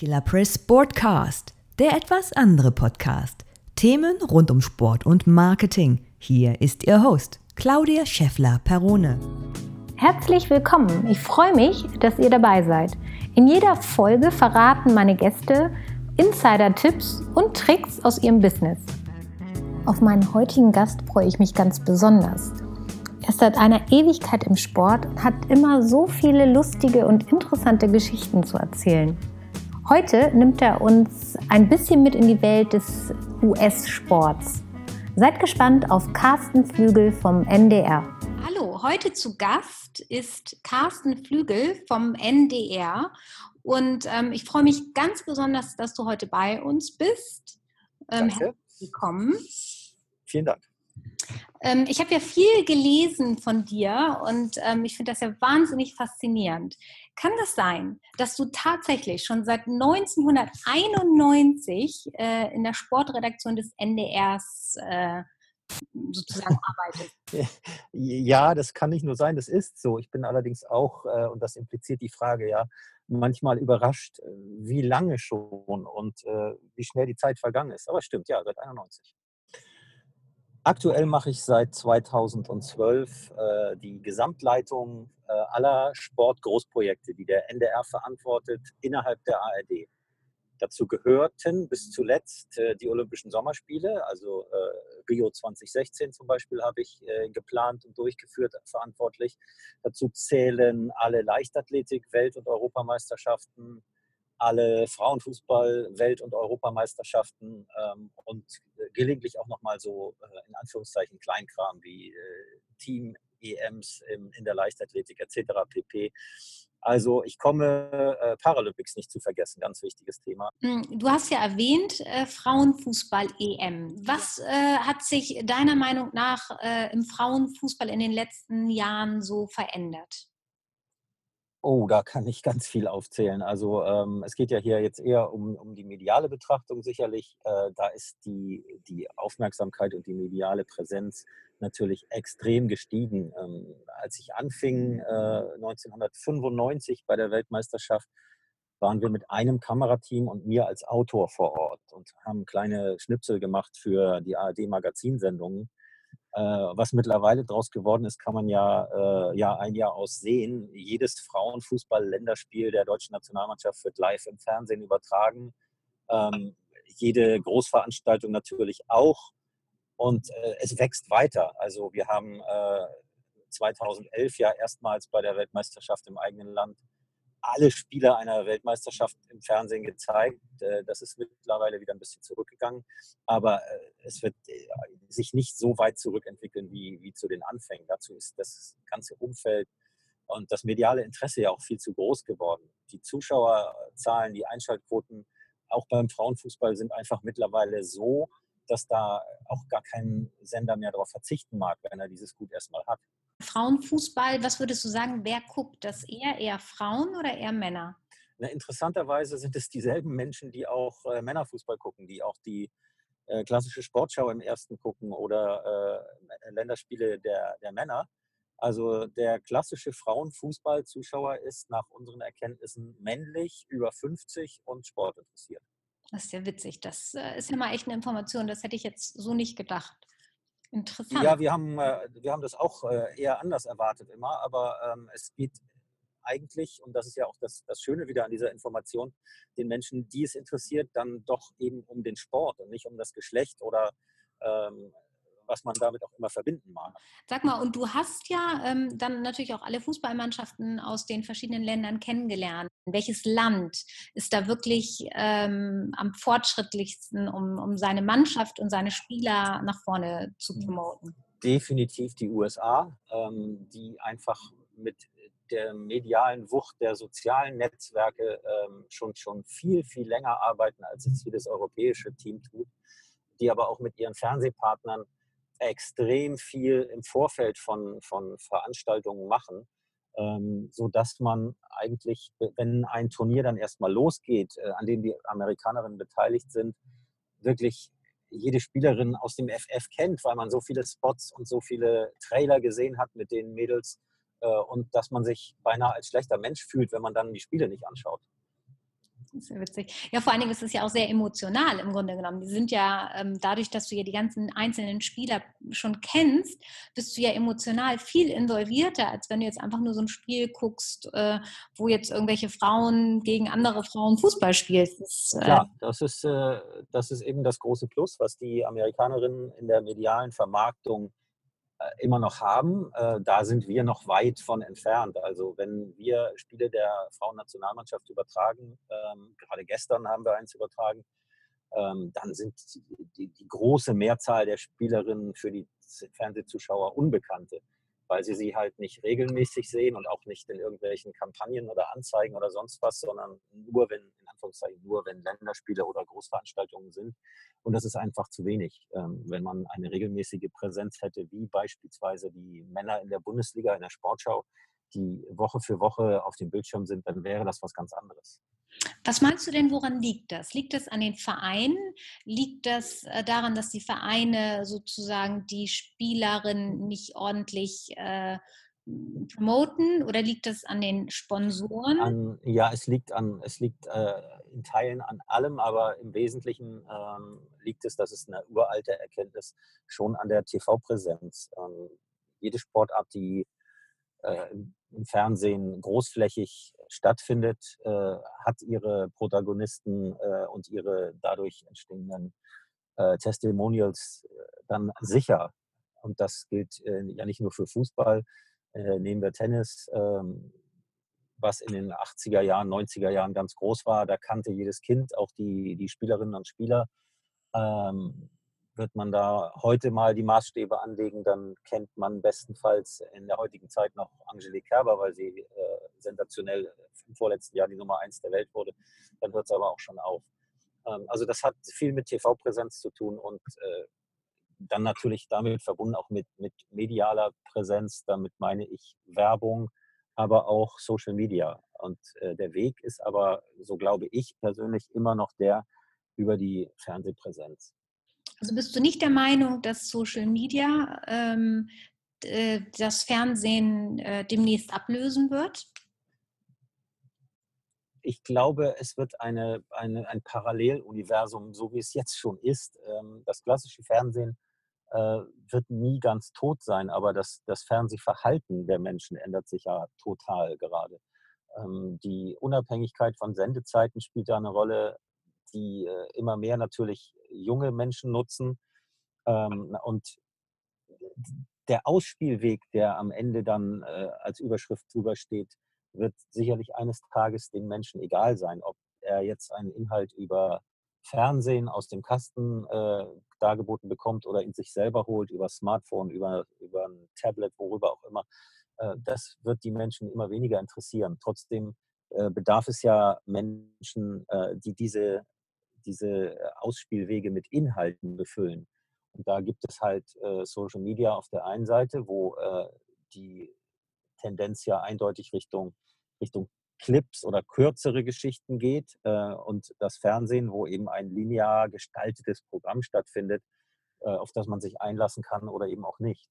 Killer Press Sportcast, der etwas andere Podcast. Themen rund um Sport und Marketing. Hier ist Ihr Host, Claudia Scheffler-Perone. Herzlich willkommen. Ich freue mich, dass ihr dabei seid. In jeder Folge verraten meine Gäste Insider-Tipps und Tricks aus ihrem Business. Auf meinen heutigen Gast freue ich mich ganz besonders. Er ist seit einer Ewigkeit im Sport und hat immer so viele lustige und interessante Geschichten zu erzählen. Heute nimmt er uns ein bisschen mit in die Welt des US-Sports. Seid gespannt auf Carsten Flügel vom NDR. Hallo, heute zu Gast ist Carsten Flügel vom NDR und ähm, ich freue mich ganz besonders, dass du heute bei uns bist. Ähm, Danke. willkommen. Vielen Dank. Ähm, ich habe ja viel gelesen von dir und ähm, ich finde das ja wahnsinnig faszinierend. Kann das sein, dass du tatsächlich schon seit 1991 äh, in der Sportredaktion des NDRs äh, sozusagen arbeitest? Ja, das kann nicht nur sein, das ist so. Ich bin allerdings auch, äh, und das impliziert die Frage ja, manchmal überrascht, äh, wie lange schon und äh, wie schnell die Zeit vergangen ist. Aber stimmt, ja, seit 91. Aktuell mache ich seit 2012 äh, die Gesamtleitung äh, aller Sportgroßprojekte, die der NDR verantwortet, innerhalb der ARD. Dazu gehörten bis zuletzt äh, die Olympischen Sommerspiele, also äh, Rio 2016 zum Beispiel habe ich äh, geplant und durchgeführt, verantwortlich. Dazu zählen alle Leichtathletik, Welt- und Europameisterschaften, alle Frauenfußball-Welt- und Europameisterschaften ähm, und äh, gelegentlich auch nochmal so äh, in Anführungszeichen Kleinkram wie äh, Team-EMs in der Leichtathletik etc. pp. Also ich komme äh, Paralympics nicht zu vergessen, ganz wichtiges Thema. Hm, du hast ja erwähnt äh, Frauenfußball-EM. Was äh, hat sich deiner Meinung nach im Frauenfußball in den letzten Jahren so verändert? Oh, da kann ich ganz viel aufzählen. Also ähm, es geht ja hier jetzt eher um, um die mediale Betrachtung sicherlich. Äh, da ist die, die Aufmerksamkeit und die mediale Präsenz natürlich extrem gestiegen. Ähm, als ich anfing äh, 1995 bei der Weltmeisterschaft, waren wir mit einem Kamerateam und mir als Autor vor Ort und haben kleine Schnipsel gemacht für die ARD-Magazinsendungen. Äh, was mittlerweile daraus geworden ist, kann man ja, äh, ja ein Jahr aussehen. Jedes Frauenfußball-Länderspiel der deutschen Nationalmannschaft wird live im Fernsehen übertragen. Ähm, jede Großveranstaltung natürlich auch. Und äh, es wächst weiter. Also wir haben 2011 ja erstmals bei der Weltmeisterschaft im eigenen Land alle Spiele einer Weltmeisterschaft im Fernsehen gezeigt. Äh, das ist mittlerweile wieder ein bisschen zurückgegangen, aber äh, es wird äh, sich nicht so weit zurückentwickeln wie, wie zu den Anfängen. Dazu ist das ganze Umfeld und das mediale Interesse ja auch viel zu groß geworden. Die Zuschauerzahlen, die Einschaltquoten auch beim Frauenfußball sind einfach mittlerweile so, dass da auch gar kein Sender mehr darauf verzichten mag, wenn er dieses Gut erstmal hat. Frauenfußball, was würdest du sagen, wer guckt das eher? Eher Frauen oder eher Männer? Na, interessanterweise sind es dieselben Menschen, die auch äh, Männerfußball gucken, die auch die äh, klassische Sportschau im ersten gucken oder äh, Länderspiele der, der Männer. Also der klassische Frauenfußball-Zuschauer ist nach unseren Erkenntnissen männlich, über 50 und sportinteressiert. Das ist ja witzig. Das äh, ist ja mal echt eine Information. Das hätte ich jetzt so nicht gedacht. Interessant. Ja, wir haben, äh, wir haben das auch äh, eher anders erwartet immer, aber ähm, es geht eigentlich, und das ist ja auch das, das Schöne wieder an dieser Information, den Menschen, die es interessiert, dann doch eben um den Sport und nicht um das Geschlecht oder ähm, was man damit auch immer verbinden mag. Sag mal, und du hast ja ähm, dann natürlich auch alle Fußballmannschaften aus den verschiedenen Ländern kennengelernt. Welches Land ist da wirklich ähm, am fortschrittlichsten, um, um seine Mannschaft und seine Spieler nach vorne zu mhm. promoten? Definitiv die USA, ähm, die einfach mit der medialen Wucht der sozialen Netzwerke ähm, schon, schon viel, viel länger arbeiten, als es jedes europäische Team tut, die aber auch mit ihren Fernsehpartnern extrem viel im Vorfeld von, von Veranstaltungen machen, ähm, sodass man eigentlich, wenn ein Turnier dann erstmal losgeht, äh, an dem die Amerikanerinnen beteiligt sind, wirklich jede Spielerin aus dem FF kennt, weil man so viele Spots und so viele Trailer gesehen hat mit den Mädels äh, und dass man sich beinahe als schlechter Mensch fühlt, wenn man dann die Spiele nicht anschaut. Ja witzig. Ja, vor allen Dingen ist es ja auch sehr emotional im Grunde genommen. Die sind ja, ähm, dadurch, dass du ja die ganzen einzelnen Spieler schon kennst, bist du ja emotional viel involvierter, als wenn du jetzt einfach nur so ein Spiel guckst, äh, wo jetzt irgendwelche Frauen gegen andere Frauen Fußball spielst. Das, äh Klar, das ist, äh, das ist eben das große Plus, was die Amerikanerinnen in der medialen Vermarktung äh, immer noch haben, äh, da sind wir noch weit von entfernt. Also wenn wir Spiele der Frauennationalmannschaft übertragen, ähm, gerade gestern haben wir eins übertragen, ähm, dann sind die, die, große Mehrzahl der Spielerinnen für die Fernsehzuschauer Unbekannte weil sie sie halt nicht regelmäßig sehen und auch nicht in irgendwelchen Kampagnen oder Anzeigen oder sonst was, sondern nur wenn, in Anführungszeichen, nur wenn Länderspiele oder Großveranstaltungen sind. Und das ist einfach zu wenig. Ähm, wenn man eine regelmäßige Präsenz hätte, wie beispielsweise die Männer in der Bundesliga, in der Sportschau, die Woche für Woche auf dem Bildschirm sind, dann wäre das was ganz anderes. Was meinst du denn, woran liegt das? Liegt das an den Vereinen? Liegt das äh, daran, dass die Vereine sozusagen die Spielerinnen nicht ordentlich äh, promoten oder liegt das an den Sponsoren? An, ja, es liegt, an, es liegt äh, in Teilen an allem, aber im Wesentlichen ähm, liegt es, das ist eine uralte Erkenntnis, schon an der TV-Präsenz. Ähm, jede Sportart, die äh, im Fernsehen großflächig stattfindet, äh, hat ihre Protagonisten äh, und ihre dadurch entstehenden Testimonials dann sicher. Und das gilt ja nicht nur für Fußball. Nehmen wir Tennis, ähm, was in den 80er Jahren, 90er Jahren ganz groß war. Da kannte jedes Kind auch die, die Spielerinnen und Spieler. Ähm, wird man da heute mal die Maßstäbe anlegen, dann kennt man bestenfalls in der heutigen Zeit noch Angelique Kerber, weil sie äh, sensationell im vorletzten Jahr die Nummer eins der Welt wurde. Dann hört es aber auch schon auf. Ähm, also das hat viel mit TV-Präsenz zu tun und äh, dann natürlich damit verbunden auch mit, mit medialer Präsenz. Damit meine ich Werbung, aber auch Social Media. Und äh, der Weg ist aber, so glaube ich persönlich, immer noch der über die Fernsehpräsenz. Also bist du nicht der Meinung, dass Social Media ähm, äh, das Fernsehen äh, demnächst ablösen wird? Ich glaube, es wird eine, eine, ein Paralleluniversum, so wie es jetzt schon ist. Ähm, das klassische Fernsehen wird nie ganz tot sein, aber das, das Fernsehverhalten der Menschen ändert sich ja total gerade. Ähm, die Unabhängigkeit von Sendezeiten spielt da eine Rolle die äh, immer mehr natürlich junge Menschen nutzen. Ähm, und der Ausspielweg, der am Ende dann äh, als Überschrift drüber steht, wird sicherlich eines Tages den Menschen egal sein, ob er jetzt einen Inhalt über Fernsehen aus dem Kasten äh, dargeboten bekommt oder ihn sich selber holt, über Smartphone, über, über ein Tablet, worüber auch immer. Äh, das wird die Menschen immer weniger interessieren. Trotzdem äh, bedarf es ja Menschen, äh, die diese diese äh, Ausspielwege mit Inhalten befüllen. Und da gibt es halt äh, Social Media auf der einen Seite, wo die Tendenz ja eindeutig Richtung, Richtung Clips oder kürzere Geschichten geht äh, und das Fernsehen, wo eben ein linear gestaltetes Programm stattfindet, äh, auf das man sich einlassen kann oder eben auch nicht.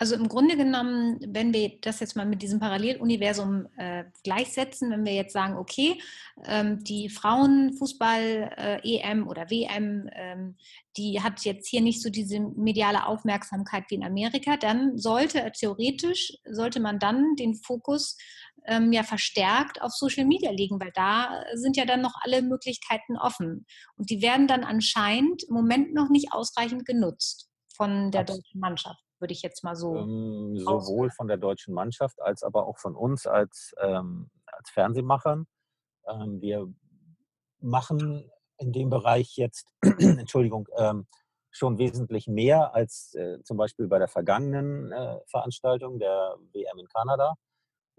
Also im Grunde genommen, wenn wir das jetzt mal mit diesem Paralleluniversum äh, gleichsetzen, wenn wir jetzt sagen, okay, ähm, die Frauenfußball-EM äh, oder WM, ähm, die hat jetzt hier nicht so diese mediale Aufmerksamkeit wie in Amerika, dann sollte theoretisch, sollte man dann den Fokus ähm, ja verstärkt auf Social Media legen, weil da sind ja dann noch alle Möglichkeiten offen. Und die werden dann anscheinend im Moment noch nicht ausreichend genutzt von der deutschen Mannschaft würde ich jetzt mal so. Ähm, sowohl von der deutschen Mannschaft als aber auch von uns als, ähm, als Fernsehmachern. Ähm, wir machen in dem Bereich jetzt, Entschuldigung, ähm, schon wesentlich mehr als äh, zum Beispiel bei der vergangenen äh, Veranstaltung der WM in Kanada.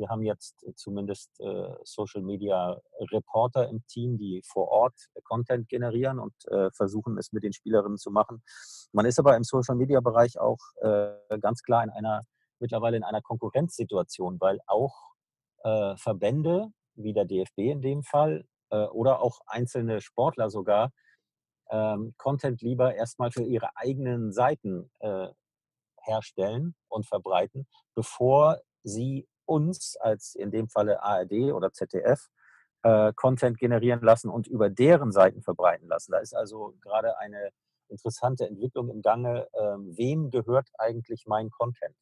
Wir haben jetzt äh, zumindest äh, Social Media Reporter im Team, die vor Ort Content generieren und äh, versuchen es mit den Spielerinnen zu machen. Man ist aber im Social Media Bereich auch äh, ganz klar in einer mittlerweile in einer Konkurrenzsituation, weil auch äh, Verbände wie der DFB in dem Fall äh, oder auch einzelne Sportler sogar ähm, Content lieber erstmal für ihre eigenen Seiten herstellen und verbreiten, bevor sie uns als in dem Falle ARD oder ZDF äh, Content generieren lassen und über deren Seiten verbreiten lassen. Da ist also gerade eine interessante Entwicklung im Gange. Ähm, wem gehört eigentlich mein Content?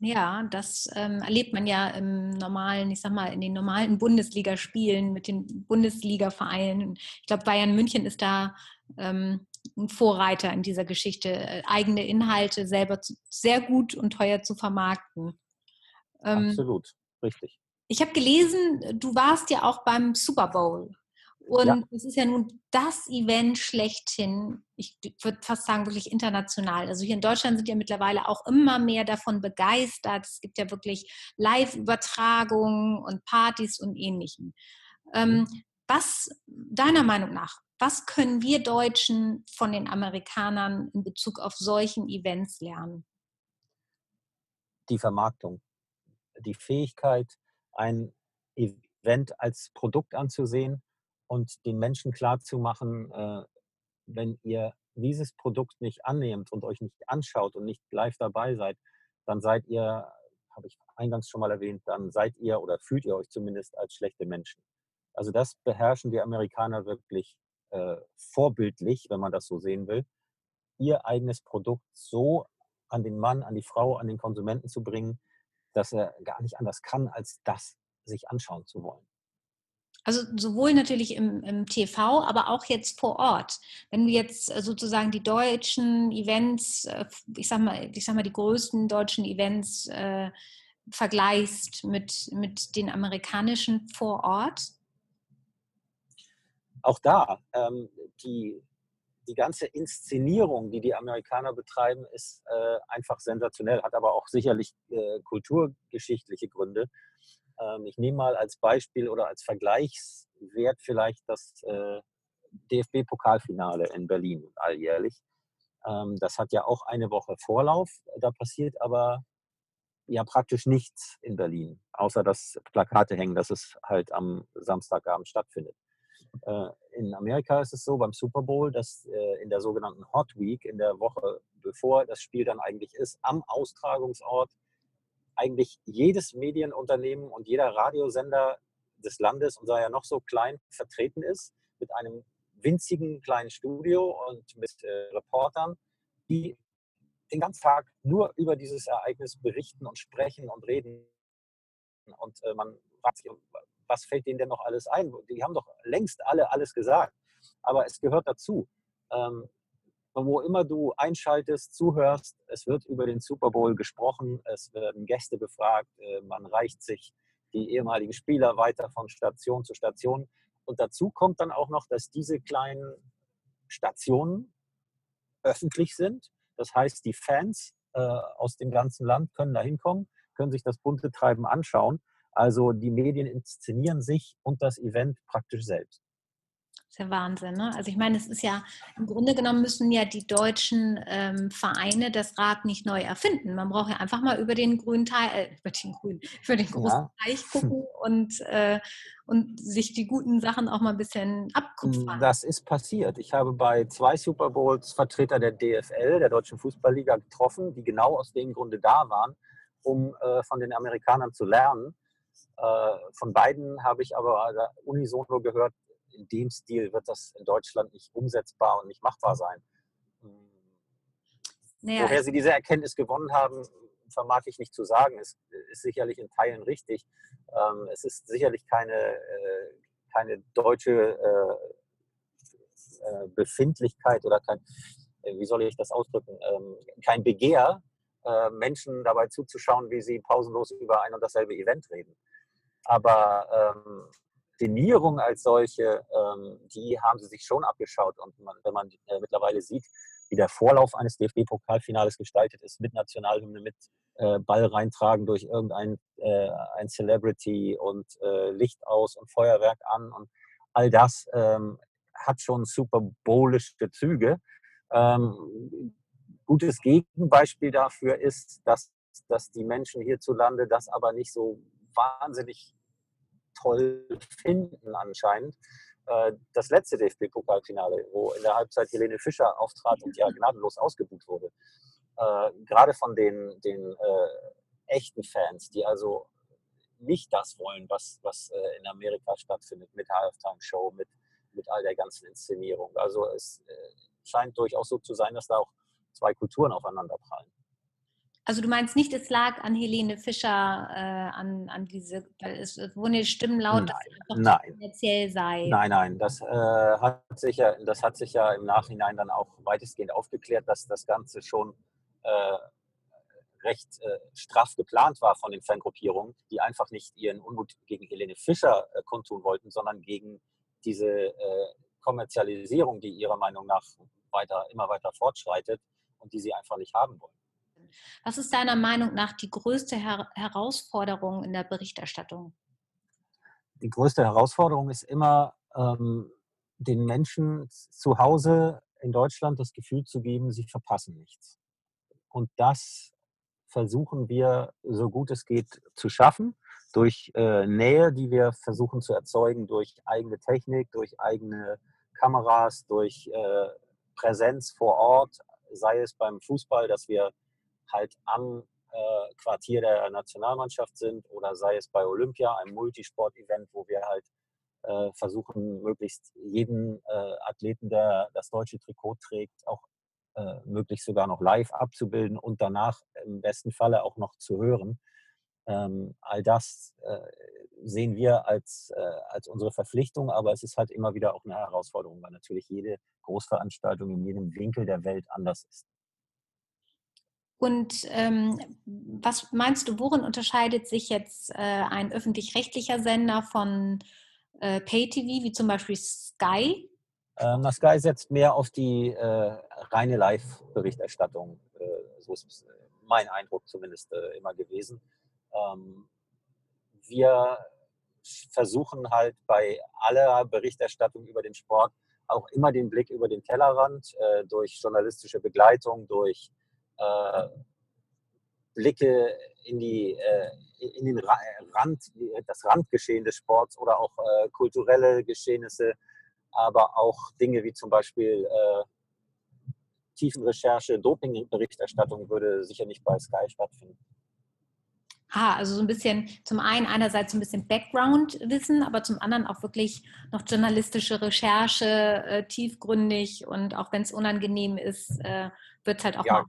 Ja, das ähm, erlebt man ja im normalen, ich sag mal, in den normalen Bundesligaspielen mit den Bundesliga-Vereinen. Ich glaube, Bayern München ist da ähm, ein Vorreiter in dieser Geschichte, äh, eigene Inhalte selber zu, sehr gut und teuer zu vermarkten. Ähm, Absolut, richtig. Ich habe gelesen, du warst ja auch beim Super Bowl. Und ja. das ist ja nun das Event schlechthin. Ich würde fast sagen, wirklich international. Also hier in Deutschland sind ja mittlerweile auch immer mehr davon begeistert. Es gibt ja wirklich Live-Übertragungen und Partys und ähnlichem. Ähm, mhm. was deiner Meinung nach, was können wir Deutschen von den Amerikanern in Bezug auf solchen Events lernen? Die Vermarktung, die Fähigkeit, ein Event als Produkt anzusehen und den Menschen klarzumachen, äh, wenn ihr dieses Produkt nicht annehmt und euch nicht anschaut und nicht live dabei seid, dann seid ihr, habe ich eingangs schon mal erwähnt, dann seid ihr oder fühlt ihr euch zumindest als schlechte Menschen. Also das beherrschen die Amerikaner wirklich äh, vorbildlich, wenn man das so sehen will, ihr eigenes Produkt so an den Mann, an die Frau, an den Konsumenten zu bringen, dass er gar nicht anders kann, als das sich anschauen zu wollen. Also sowohl natürlich im, im, TV, aber auch jetzt vor Ort. Wenn du jetzt äh, sozusagen die deutschen Events, äh, ich sag mal, ich sag mal die größten deutschen Events äh, vergleichst mit, mit den amerikanischen vor Ort? Auch da, ähm, die, die ganze Inszenierung, die die Amerikaner betreiben, ist äh, einfach sensationell, hat aber auch sicherlich äh, kulturgeschichtliche Gründe. Ähm, ich nehme mal als Beispiel oder als Vergleichswert vielleicht das äh, DFB-Pokalfinale in Berlin alljährlich. Ähm, das hat ja auch eine Woche Vorlauf. Da passiert aber ja praktisch nichts in Berlin, außer dass Plakate hängen, dass es halt am Samstagabend stattfindet. In Amerika ist es so beim Super Bowl, dass äh, in der sogenannten Hot Week, in der Woche bevor das Spiel dann eigentlich ist, am Austragungsort eigentlich jedes Medienunternehmen und jeder Radiosender des Landes, und sei ja noch so klein, vertreten ist, mit einem winzigen kleinen Studio und mit äh, Reportern, die den ganzen Tag nur über dieses Ereignis berichten und sprechen und reden. Und äh, man fragt sich, was fällt denen denn noch alles ein? Die haben doch längst alle alles gesagt. Aber es gehört dazu. Ähm, wo immer du einschaltest, zuhörst, es wird über den Super Bowl gesprochen, es werden Gäste befragt, äh, man reicht sich die ehemaligen Spieler weiter von Station zu Station. Und dazu kommt dann auch noch, dass diese kleinen Stationen öffentlich sind. Das heißt, die Fans äh, aus dem ganzen Land können da hinkommen, können sich das bunte Treiben anschauen. Also die Medien inszenieren sich und das Event praktisch selbst. Das ist ja Wahnsinn. Ne? Also ich meine, es ist ja, im Grunde genommen müssen ja die deutschen ähm, Vereine das Rad nicht neu erfinden. Man braucht ja einfach mal über den grünen Teil, äh, über den grünen, über den großen ja. Teich gucken und, äh, und sich die guten Sachen auch mal ein bisschen abkupfern. Das ist passiert. Ich habe bei zwei Super Bowls Vertreter der DFL, der Deutschen Fußballliga, getroffen, die genau aus dem Grunde da waren, um äh, von den Amerikanern zu lernen. Äh, von beiden habe ich aber unisono gehört, in dem Stil wird das in Deutschland nicht umsetzbar und nicht machbar sein. Hm. Naja, Woher sie diese Erkenntnis gewonnen haben, vermag ich nicht zu sagen. Es ist sicherlich in Teilen richtig. Ähm, es ist sicherlich keine, äh, keine deutsche äh, Befindlichkeit oder kein, wie soll ich das ausdrücken, ähm, kein Begehr, Menschen dabei zuzuschauen, wie sie pausenlos über ein und dasselbe Event reden. Aber ähm, Inszenierung als solche, ähm, die haben sie sich schon abgeschaut. Und man, wenn man äh, mittlerweile sieht, wie der Vorlauf eines DFB-Pokalfinales gestaltet ist, mit Nationalhymne, mit äh, Ball reintragen durch irgendein äh, ein Celebrity und äh, Licht aus und Feuerwerk an und all das ähm, hat schon super bowlische Züge. Ähm, gutes Gegenbeispiel dafür ist, dass, dass die Menschen hierzulande das aber nicht so wahnsinnig toll finden anscheinend. Äh, das letzte DFB-Pokalfinale, wo in der Halbzeit Helene Fischer auftrat und ja gnadenlos ausgebucht wurde. Äh, gerade von den, den äh, echten Fans, die also nicht das wollen, was, was in Amerika stattfindet mit Halftime-Show, mit, mit all der ganzen Inszenierung. Also es scheint durchaus so zu sein, dass da auch zwei Kulturen aufeinander prallen. Also du meinst nicht, es lag an Helene Fischer, äh, an, an diese, es wurden Stimmen laut, dass es kommerziell sei. Nein, nein, das, äh, hat sich ja, das hat sich ja im Nachhinein dann auch weitestgehend aufgeklärt, dass das Ganze schon äh, recht äh, straff geplant war von den Fangruppierungen, die einfach nicht ihren Unmut gegen Helene Fischer äh, kundtun wollten, sondern gegen diese äh, Kommerzialisierung, die ihrer Meinung nach weiter, immer weiter fortschreitet und die sie einfach nicht haben wollen. Was ist deiner Meinung nach die größte Her Herausforderung in der Berichterstattung? Die größte Herausforderung ist immer, ähm, den Menschen zu Hause in Deutschland das Gefühl zu geben, sie verpassen nichts. Und das versuchen wir, so gut es geht, zu schaffen durch äh, Nähe, die wir versuchen zu erzeugen, durch eigene Technik, durch eigene Kameras, durch äh, Präsenz vor Ort, sei es beim Fußball, dass wir halt am äh, Quartier der Nationalmannschaft sind oder sei es bei Olympia, einem Multisport-Event, wo wir halt äh, versuchen, möglichst jeden äh, Athleten, der das deutsche Trikot trägt, auch äh, möglichst sogar noch live abzubilden und danach im besten Falle auch noch zu hören. Ähm, all das äh, sehen wir als, äh, als unsere Verpflichtung, aber es ist halt immer wieder auch eine Herausforderung, weil natürlich jede Großveranstaltung in jedem Winkel der Welt anders ist. Und ähm, was meinst du, worin unterscheidet sich jetzt äh, ein öffentlich-rechtlicher Sender von äh, Pay-TV, wie zum Beispiel Sky? Ähm, na, Sky setzt mehr auf die äh, reine Live-Berichterstattung. Äh, so ist äh, mein Eindruck zumindest äh, immer gewesen. Ähm, wir versuchen halt bei aller Berichterstattung über den Sport auch immer den Blick über den Tellerrand durch journalistische Begleitung, durch äh, Blicke in, die, äh, in den Rand, das Randgeschehen des Sports oder auch äh, kulturelle Geschehnisse, aber auch Dinge wie zum Beispiel äh, Tiefenrecherche, Dopingberichterstattung würde sicher nicht bei Sky stattfinden. Ah, also so ein bisschen, zum einen einerseits ein bisschen Background-Wissen, aber zum anderen auch wirklich noch journalistische Recherche, äh, tiefgründig und auch wenn es unangenehm ist, äh, wird es halt auch ja, mal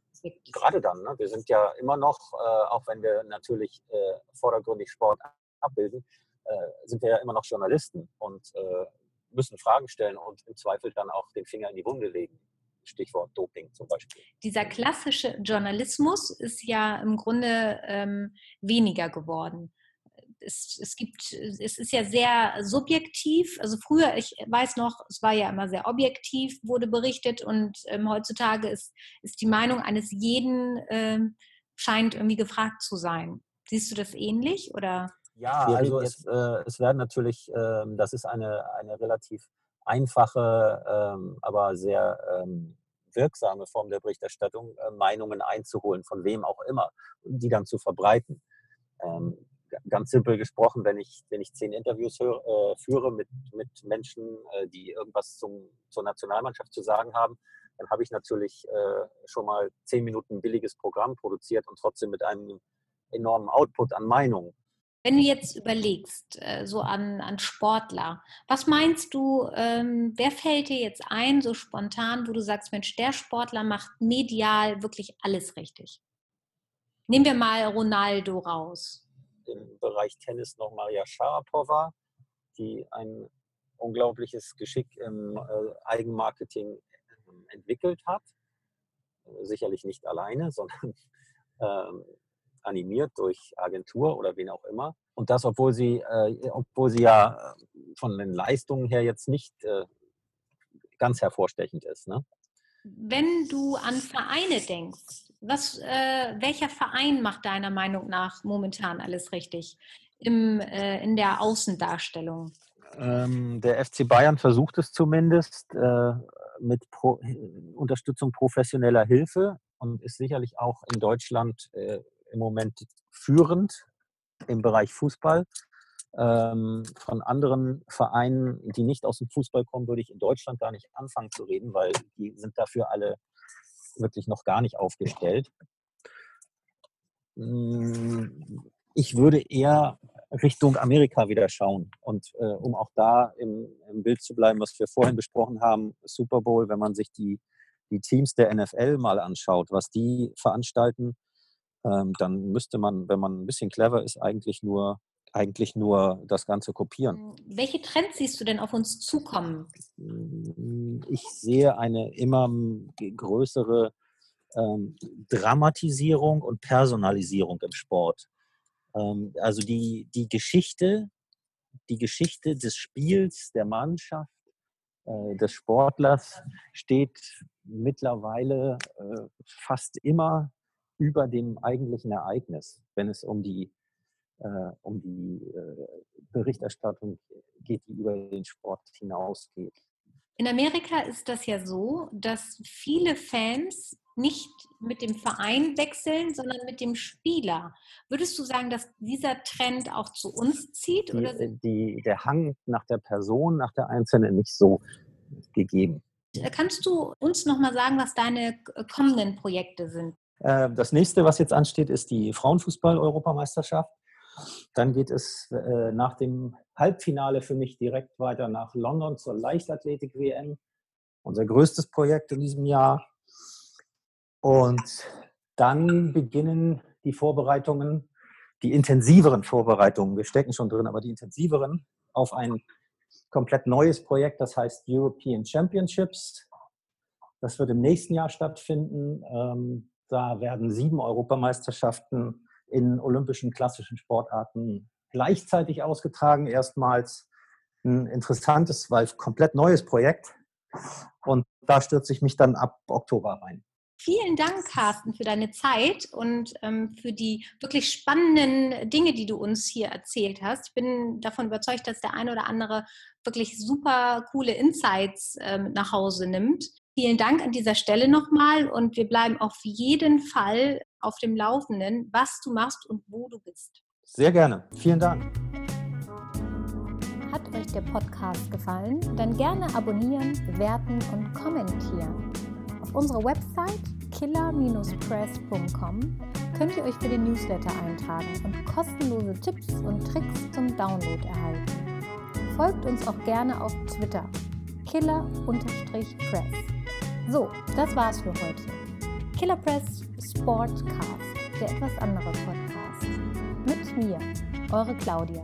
gerade dann. Ne? Wir sind ja immer noch, äh, auch wenn wir natürlich äh, vordergründig Sport abbilden, äh, sind wir ja immer noch Journalisten und äh, müssen Fragen stellen und im Zweifel dann auch den Finger in die Wunde legen. Stichwort Doping zum Beispiel. Dieser klassische Journalismus ist ja im Grunde ähm, weniger geworden es, es gibt, es ist ja sehr subjektiv. Also früher, ich weiß noch, es war ja immer sehr objektiv, wurde berichtet und ähm, heutzutage ist, ist die Meinung eines jeden ähm, scheint irgendwie gefragt zu sein. Siehst du das ähnlich oder? Ja, also es, äh, es werden natürlich, äh, das ist eine, eine relativ einfache, ähm, aber sehr ähm, wirksame Form der Berichterstattung, äh, Meinungen einzuholen, von wem auch immer, die dann zu verbreiten. Ähm, ganz simpel gesprochen, wenn ich, wenn ich zehn Interviews hör, äh, führe mit, mit Menschen, äh, die irgendwas zum, zur Nationalmannschaft zu sagen haben, dann habe ich natürlich äh, schon mal zehn Minuten billiges Programm produziert und trotzdem mit einem enormen Output an Meinungen. Wenn du jetzt überlegst, äh, so an, an Sportler, was meinst du, ähm, wer fällt dir jetzt ein, so spontan, wo du sagst, Mensch, der Sportler macht medial wirklich alles richtig? Nehmen wir mal Ronaldo raus im Bereich Tennis noch Maria Sharapova, die ein unglaubliches Geschick im äh, Eigenmarketing ähm, entwickelt hat. Sicherlich nicht alleine, sondern ähm, animiert durch Agentur oder wen auch immer. Und das, obwohl sie, äh, obwohl sie ja äh, von den Leistungen her jetzt nicht äh, ganz hervorstechend ist. Ne? Wenn du an Vereine denkst, was, äh, welcher Verein macht deiner Meinung nach momentan alles richtig im, äh, in der Außendarstellung? Ähm, der FC Bayern versucht es zumindest äh, mit Pro Unterstützung professioneller Hilfe und ist sicherlich auch in Deutschland äh, im Moment führend im Bereich Fußball. Ähm, von anderen Vereinen, die nicht aus dem Fußball kommen, würde ich in Deutschland gar nicht anfangen zu reden, weil die sind dafür alle wirklich noch gar nicht aufgestellt. Hm, ich würde eher Richtung Amerika wieder schauen. Und äh, um auch da im, im, Bild zu bleiben, was wir vorhin besprochen haben, Super Bowl, wenn man sich die, die Teams der NFL mal anschaut, was die veranstalten, ähm, dann müsste man, wenn man ein bisschen clever ist, eigentlich nur eigentlich nur das Ganze kopieren. Hm, welche Trends siehst du denn auf uns zukommen? Hm, ich sehe eine immer größere ähm, Dramatisierung und Personalisierung im Sport. Ähm, also die, die Geschichte, die Geschichte des Spiels, der Mannschaft, äh, des Sportlers steht mittlerweile äh, fast immer über dem eigentlichen Ereignis, wenn es um die, äh, um die äh, Berichterstattung geht, die über den Sport hinausgeht. In Amerika ist das ja so, dass viele Fans nicht mit dem Verein wechseln, sondern mit dem Spieler. Würdest du sagen, dass dieser Trend auch zu uns zieht? Die, oder? Die, der Hang nach der Person, nach der Einzelnen nicht so gegeben. Kannst du uns noch mal sagen, was deine kommenden Projekte sind? Äh, das nächste, was jetzt ansteht, ist die Frauenfußball-Europameisterschaft. Dann geht es äh, nach dem Halbfinale für mich direkt weiter nach London zur Leichtathletik-WM. Unser größtes Projekt in diesem Jahr. Und dann beginnen die Vorbereitungen, die intensiveren Vorbereitungen. Wir stecken schon drin, aber die intensiveren auf ein komplett neues Projekt, das heißt European Championships. Das wird im nächsten Jahr stattfinden. Da werden sieben Europameisterschaften in olympischen klassischen Sportarten gleichzeitig ausgetragen. Erstmals ein interessantes, weil komplett neues Projekt. Und da stürze ich mich dann ab Oktober rein. Vielen Dank, Carsten, für deine Zeit und ähm, für die wirklich spannenden Dinge, die du uns hier erzählt hast. Ich bin davon überzeugt, dass der eine oder andere wirklich super coole Insights ähm, nach Hause nimmt. Vielen Dank an dieser Stelle nochmal und wir bleiben auf jeden Fall auf dem Laufenden, was du machst und wo du bist. Sehr gerne. Vielen Dank. Hat euch der Podcast gefallen? Dann gerne abonnieren, bewerten und kommentieren. Auf unserer Website killer-press.com könnt ihr euch für den Newsletter eintragen und kostenlose Tipps und Tricks zum Download erhalten. Folgt uns auch gerne auf Twitter killer-press. So, das war's für heute. Killer Press Sportcast, der etwas andere Podcast. Mit mir, eure Claudia.